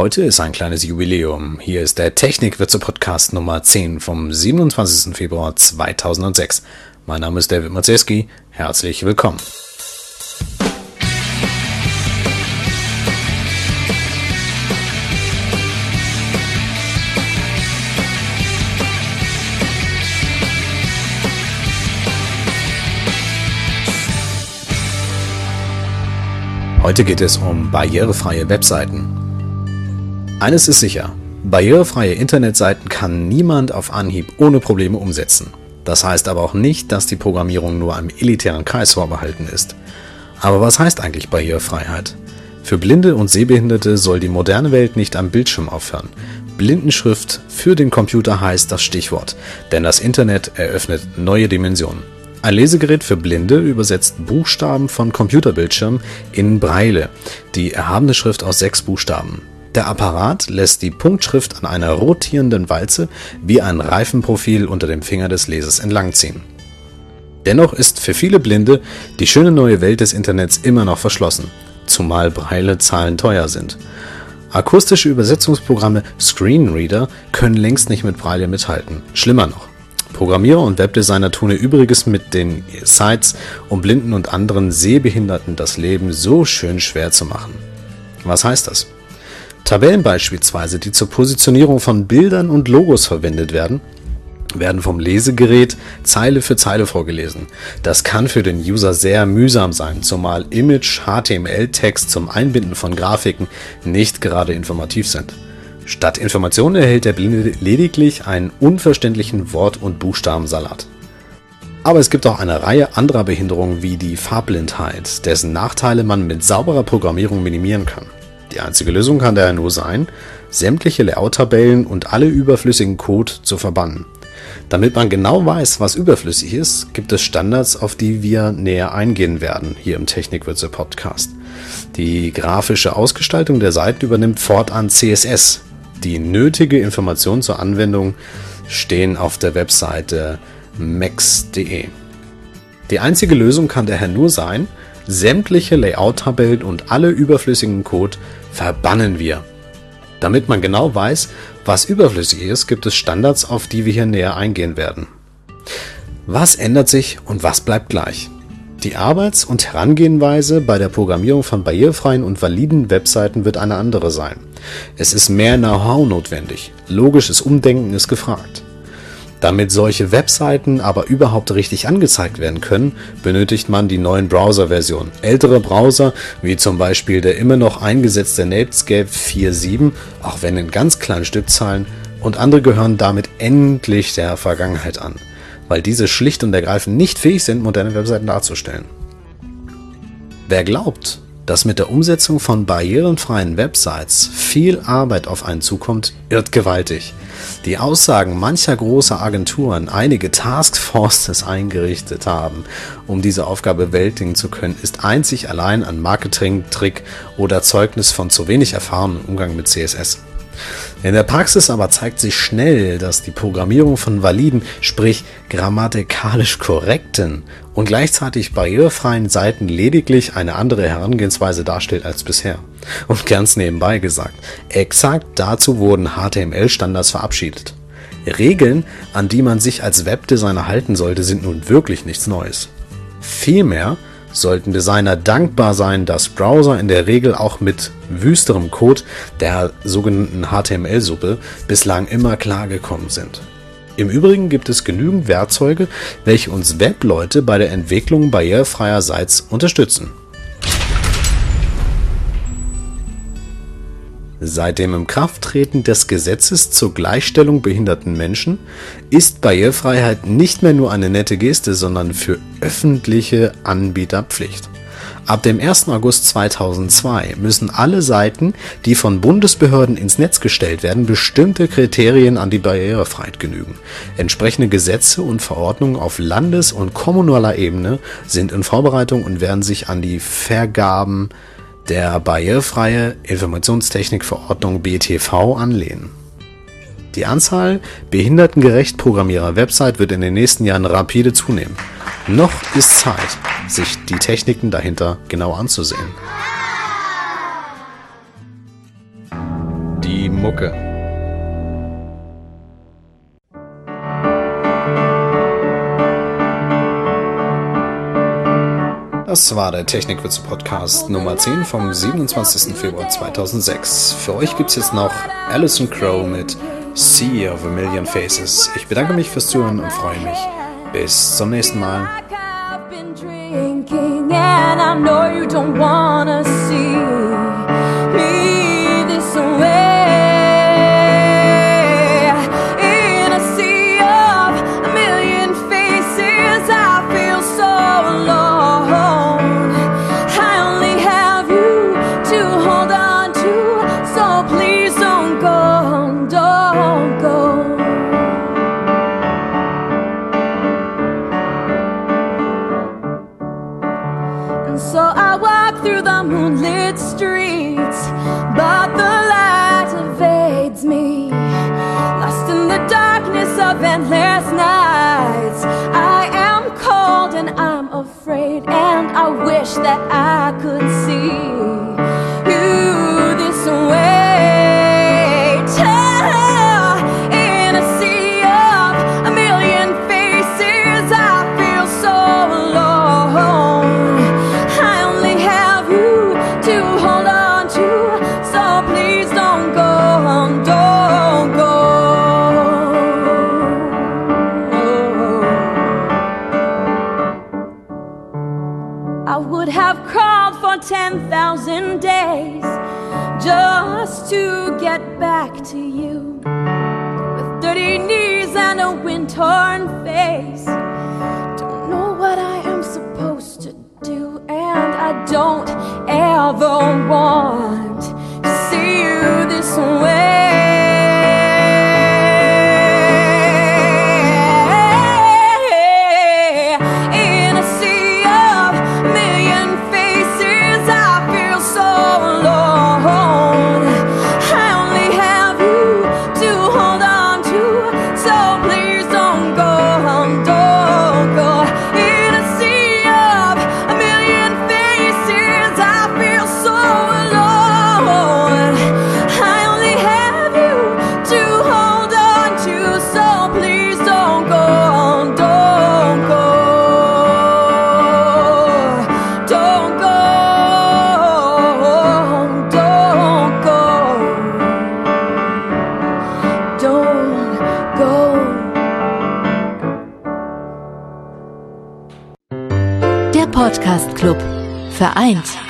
Heute ist ein kleines Jubiläum. Hier ist der Technikwürze Podcast Nummer 10 vom 27. Februar 2006. Mein Name ist David Maceski. Herzlich willkommen. Heute geht es um barrierefreie Webseiten. Eines ist sicher, barrierefreie Internetseiten kann niemand auf Anhieb ohne Probleme umsetzen. Das heißt aber auch nicht, dass die Programmierung nur einem elitären Kreis vorbehalten ist. Aber was heißt eigentlich Barrierefreiheit? Für Blinde und Sehbehinderte soll die moderne Welt nicht am Bildschirm aufhören. Blindenschrift für den Computer heißt das Stichwort, denn das Internet eröffnet neue Dimensionen. Ein Lesegerät für Blinde übersetzt Buchstaben von Computerbildschirmen in Breile, die erhabene Schrift aus sechs Buchstaben. Der Apparat lässt die Punktschrift an einer rotierenden Walze wie ein Reifenprofil unter dem Finger des Lesers entlangziehen. Dennoch ist für viele Blinde die schöne neue Welt des Internets immer noch verschlossen, zumal Braille-Zahlen teuer sind. Akustische Übersetzungsprogramme Screenreader können längst nicht mit Braille mithalten. Schlimmer noch. Programmierer und Webdesigner tun ihr Übriges mit den Sites, um Blinden und anderen Sehbehinderten das Leben so schön schwer zu machen. Was heißt das? Tabellen beispielsweise, die zur Positionierung von Bildern und Logos verwendet werden, werden vom Lesegerät Zeile für Zeile vorgelesen. Das kann für den User sehr mühsam sein, zumal Image, HTML-Text zum Einbinden von Grafiken nicht gerade informativ sind. Statt Informationen erhält der Blinde lediglich einen unverständlichen Wort- und Buchstabensalat. Aber es gibt auch eine Reihe anderer Behinderungen wie die Farbblindheit, dessen Nachteile man mit sauberer Programmierung minimieren kann. Die einzige Lösung kann daher nur sein, sämtliche Layout-Tabellen und alle überflüssigen Code zu verbannen. Damit man genau weiß, was überflüssig ist, gibt es Standards, auf die wir näher eingehen werden hier im Technikwürze Podcast. Die grafische Ausgestaltung der Seiten übernimmt fortan CSS. Die nötige Informationen zur Anwendung stehen auf der Webseite max.de. Die einzige Lösung kann daher nur sein, sämtliche Layout-Tabellen und alle überflüssigen Code verbannen wir. Damit man genau weiß, was überflüssig ist, gibt es Standards, auf die wir hier näher eingehen werden. Was ändert sich und was bleibt gleich? Die Arbeits- und Herangehenweise bei der Programmierung von barrierefreien und validen Webseiten wird eine andere sein. Es ist mehr Know-how notwendig. Logisches Umdenken ist gefragt. Damit solche Webseiten aber überhaupt richtig angezeigt werden können, benötigt man die neuen Browser-Versionen. Ältere Browser, wie zum Beispiel der immer noch eingesetzte Netscape 4.7, auch wenn in ganz kleinen Stückzahlen, und andere gehören damit endlich der Vergangenheit an, weil diese schlicht und ergreifend nicht fähig sind, moderne Webseiten darzustellen. Wer glaubt, dass mit der Umsetzung von barrierenfreien Websites viel Arbeit auf einen zukommt, irrt gewaltig. Die Aussagen mancher großer Agenturen, einige Taskforces eingerichtet haben, um diese Aufgabe bewältigen zu können, ist einzig allein ein Marketing-Trick oder Zeugnis von zu wenig Erfahrung im Umgang mit CSS. In der Praxis aber zeigt sich schnell, dass die Programmierung von validen, sprich grammatikalisch korrekten und gleichzeitig barrierefreien Seiten lediglich eine andere Herangehensweise darstellt als bisher. Und ganz nebenbei gesagt, exakt dazu wurden HTML-Standards verabschiedet. Regeln, an die man sich als Webdesigner halten sollte, sind nun wirklich nichts Neues. Vielmehr sollten Designer dankbar sein, dass Browser in der Regel auch mit wüsterem Code, der sogenannten HTML-Suppe, bislang immer klargekommen sind. Im Übrigen gibt es genügend Werkzeuge, welche uns Webleute bei der Entwicklung barrierefreier Sites unterstützen. Seit dem Inkrafttreten des Gesetzes zur Gleichstellung behinderten Menschen ist Barrierefreiheit nicht mehr nur eine nette Geste, sondern für öffentliche Anbieter Pflicht. Ab dem 1. August 2002 müssen alle Seiten, die von Bundesbehörden ins Netz gestellt werden, bestimmte Kriterien an die Barrierefreiheit genügen. Entsprechende Gesetze und Verordnungen auf Landes- und kommunaler Ebene sind in Vorbereitung und werden sich an die Vergaben der barrierefreie Informationstechnikverordnung BTV anlehnen. Die Anzahl behindertengerecht programmierer Website wird in den nächsten Jahren rapide zunehmen. Noch ist Zeit, sich die Techniken dahinter genau anzusehen. Mucke. Das war der Technikwitze Podcast Nummer 10 vom 27. Februar 2006. Für euch gibt es jetzt noch Alison Crow mit Sea of a Million Faces. Ich bedanke mich fürs Zuhören und freue mich. Bis zum nächsten Mal. man, I know you don't wanna happened last night. Torn face. Don't know what I am supposed to do, and I don't ever want to see you Vereint